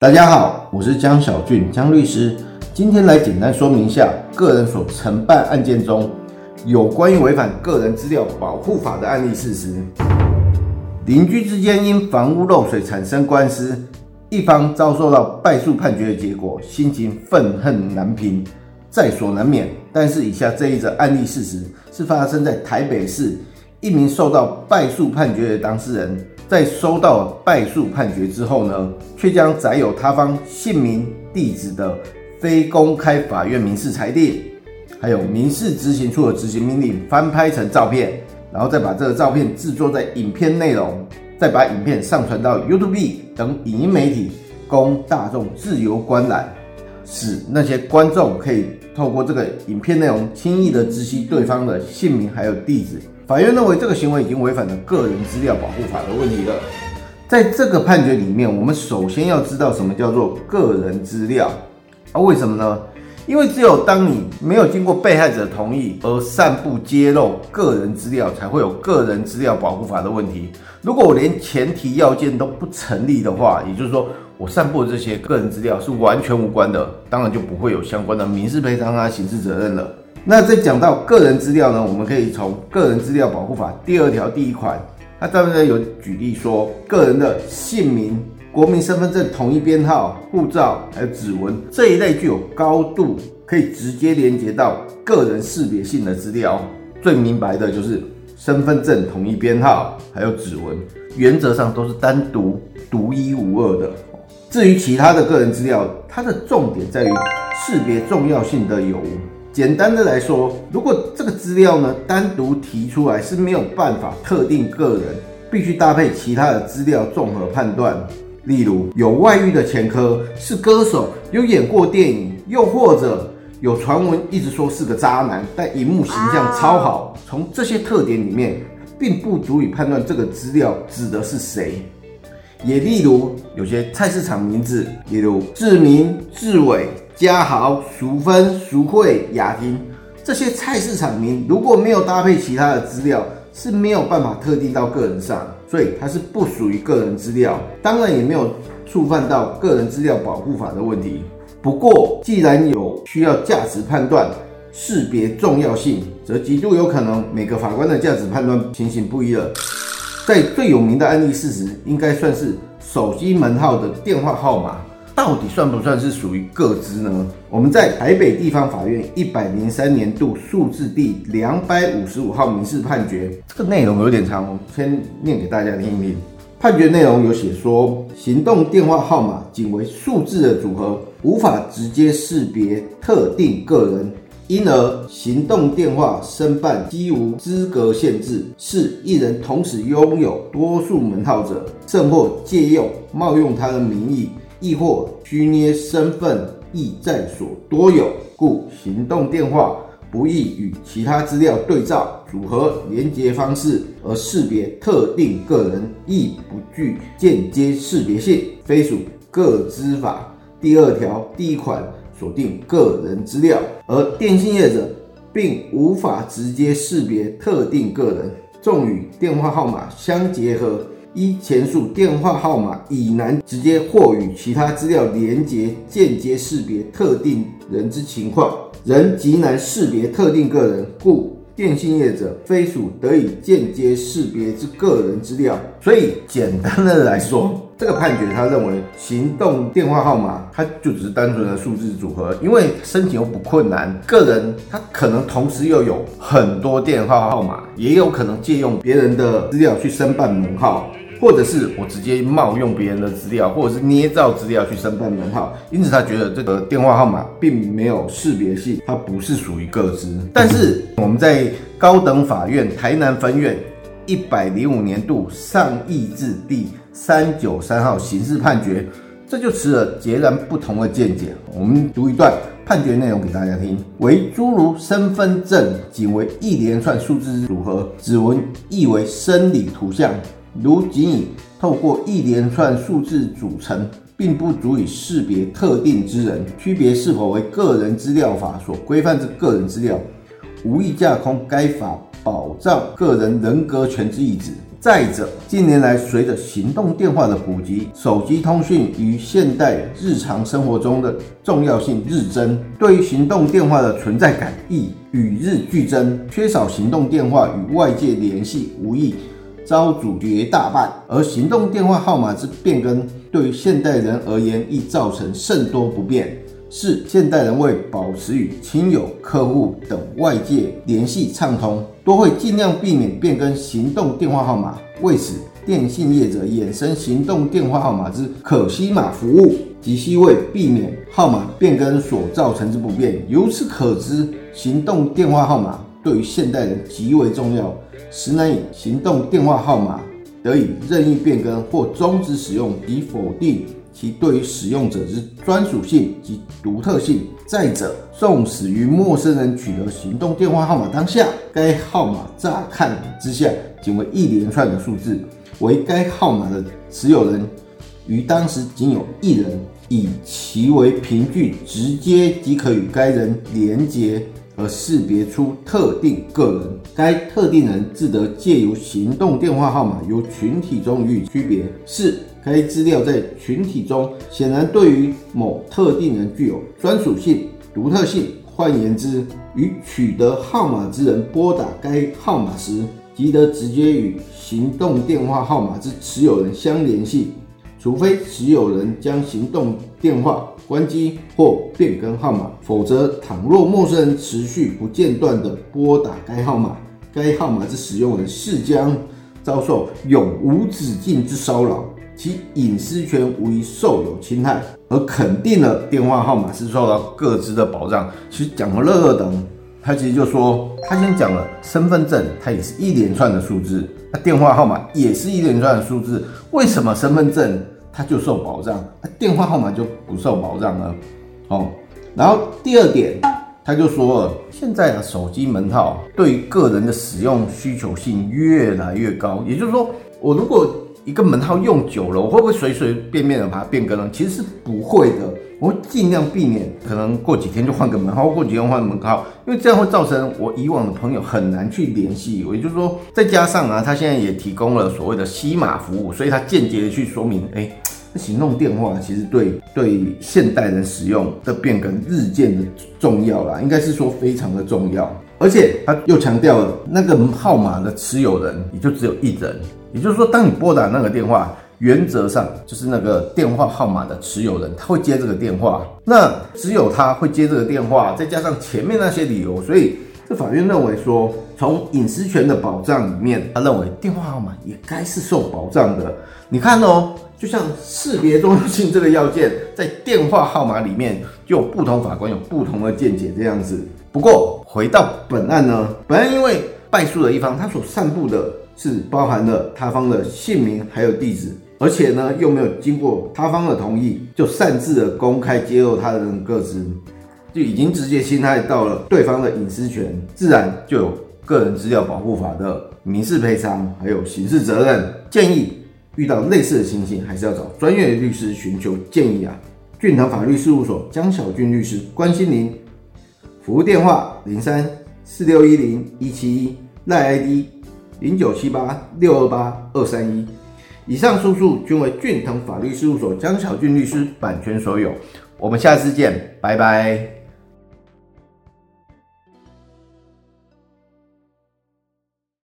大家好，我是江小俊江律师，今天来简单说明一下个人所承办案件中有关于违反个人资料保护法的案例事实。邻居之间因房屋漏水产生官司，一方遭受到败诉判决的结果，心情愤恨难平，在所难免。但是以下这一则案例事实是发生在台北市，一名受到败诉判决的当事人。在收到败诉判决之后呢，却将载有他方姓名、地址的非公开法院民事裁定，还有民事执行处的执行命令翻拍成照片，然后再把这个照片制作在影片内容，再把影片上传到 YouTube 等影音媒体，供大众自由观览，使那些观众可以透过这个影片内容轻易的知悉对方的姓名还有地址。法院认为这个行为已经违反了个人资料保护法的问题了。在这个判决里面，我们首先要知道什么叫做个人资料啊？为什么呢？因为只有当你没有经过被害者同意而散布揭露个人资料，才会有个人资料保护法的问题。如果我连前提要件都不成立的话，也就是说我散布的这些个人资料是完全无关的，当然就不会有相关的民事赔偿啊、刑事责任了。那在讲到个人资料呢，我们可以从《个人资料保护法》第二条第一款，它上面有举例说，个人的姓名、国民身份证统一编号、护照还有指纹这一类具有高度可以直接连接到个人识别性的资料。最明白的就是身份证统一编号还有指纹，原则上都是单独独一无二的。至于其他的个人资料，它的重点在于识别重要性的有。简单的来说，如果这个资料呢单独提出来是没有办法特定个人，必须搭配其他的资料综合判断。例如有外遇的前科，是歌手，有演过电影，又或者有传闻一直说是个渣男，但荧幕形象超好。从这些特点里面，并不足以判断这个资料指的是谁。也例如有些菜市场名字，例如志明、志伟。嘉豪、淑芬、淑慧、雅婷这些菜市场名，如果没有搭配其他的资料，是没有办法特定到个人上，所以它是不属于个人资料，当然也没有触犯到个人资料保护法的问题。不过，既然有需要价值判断、识别重要性，则极度有可能每个法官的价值判断情形不一了。在最有名的案例事实，应该算是手机门号的电话号码。到底算不算是属于个资呢？我们在台北地方法院一百零三年度数字第两百五十五号民事判决，这个内容有点长，先念给大家听一听。判决内容有写说，行动电话号码仅为数字的组合，无法直接识别特定个人，因而行动电话申办基无资格限制，是一人同时拥有多数门号者，甚或借用冒用他的名义。亦或虚捏身份，亦在所多有，故行动电话不易与其他资料对照组合连接方式而识别特定个人，亦不具间接识别性，非属个资法第二条第一款锁定个人资料，而电信业者并无法直接识别特定个人，纵与电话号码相结合。一前述电话号码已难直接或与其他资料连接间接识别特定人之情况，仍极难识别特定个人，故电信业者非属得以间接识别之个人资料。所以简单的来说，这个判决他认为行动电话号码它就只是单纯的数字组合，因为申请又不困难，个人他可能同时又有很多电话号码，也有可能借用别人的资料去申办门号。或者是我直接冒用别人的资料，或者是捏造资料去申办门号，因此他觉得这个电话号码并没有识别性，它不是属于个资。但是我们在高等法院台南分院一百零五年度上议字第三九三号刑事判决，这就持了截然不同的见解。我们读一段判决内容给大家听：为诸如身份证仅为一连串数字组合，指纹亦为生理图像。如仅以透过一连串数字组成，并不足以识别特定之人，区别是否为个人资料法所规范之个人资料，无意架空该法保障个人人格权之意志。再者，近年来随着行动电话的普及，手机通讯与现代日常生活中的重要性日增，对于行动电话的存在感亦与日俱增。缺少行动电话与外界联系，无疑遭主角大半。而行动电话号码之变更，对于现代人而言，亦造成甚多不便。是现代人为保持与亲友、客户等外界联系畅通，都会尽量避免变更行动电话号码。为此，电信业者衍生行动电话号码之可惜码服务，即系为避免号码变更所造成之不便。由此可知，行动电话号码对于现代人极为重要，实难以行动电话号码得以任意变更或终止使用，以否定。其对于使用者之专属性及独特性。再者，纵使于陌生人取得行动电话号码当下，该号码乍看之下仅为一连串的数字，为该号码的持有人于当时仅有一人，以其为凭据，直接即可与该人连接。而识别出特定个人，该特定人自得借由行动电话号码由群体中予以区别。四，该资料在群体中显然对于某特定人具有专属性、独特性。换言之，与取得号码之人拨打该号码时，即得直接与行动电话号码之持有人相联系。除非持有人将行动电话关机或变更号码，否则倘若陌生人持续不间断地拨打该号码，该号码之使用人是将遭受永无止境之骚扰，其隐私权无疑受有侵害。而肯定了电话号码是受到各自的保障。其实讲了乐乐等，他其实就说，他先讲了身份证，它也是一连串的数字。那电话号码也是一连串的数字，为什么身份证它就受保障，电话号码就不受保障了？哦，然后第二点，他就说了，现在的手机门号对于个人的使用需求性越来越高，也就是说，我如果一个门号用久了，我会不会随随便便的把它变更呢？其实是不会的。我会尽量避免，可能过几天就换个门号，过几天换门号，因为这样会造成我以往的朋友很难去联系。也就是说，再加上啊，他现在也提供了所谓的西码服务，所以他间接的去说明，哎，行动电话其实对对现代人使用的变更日渐的重要啦，应该是说非常的重要。而且他又强调了，那个号码的持有人也就只有一人，也就是说，当你拨打那个电话。原则上就是那个电话号码的持有人，他会接这个电话，那只有他会接这个电话，再加上前面那些理由，所以这法院认为说，从隐私权的保障里面，他认为电话号码也该是受保障的。你看哦，就像识别重要性这个要件，在电话号码里面就有不同法官有不同的见解这样子。不过回到本案呢，本案因为败诉的一方他所散布的是包含了他方的姓名还有地址。而且呢，又没有经过他方的同意，就擅自的公开揭露他人个资，就已经直接侵害到了对方的隐私权，自然就有个人资料保护法的民事赔偿，还有刑事责任。建议遇到类似的情形，还是要找专业的律师寻求建议啊。俊腾法律事务所江小俊律师关心您，服务电话零三四六一零一七一，赖 ID 零九七八六二八二三一。以上述述均为俊腾法律事务所江小俊律师版权所有。我们下次见，拜拜。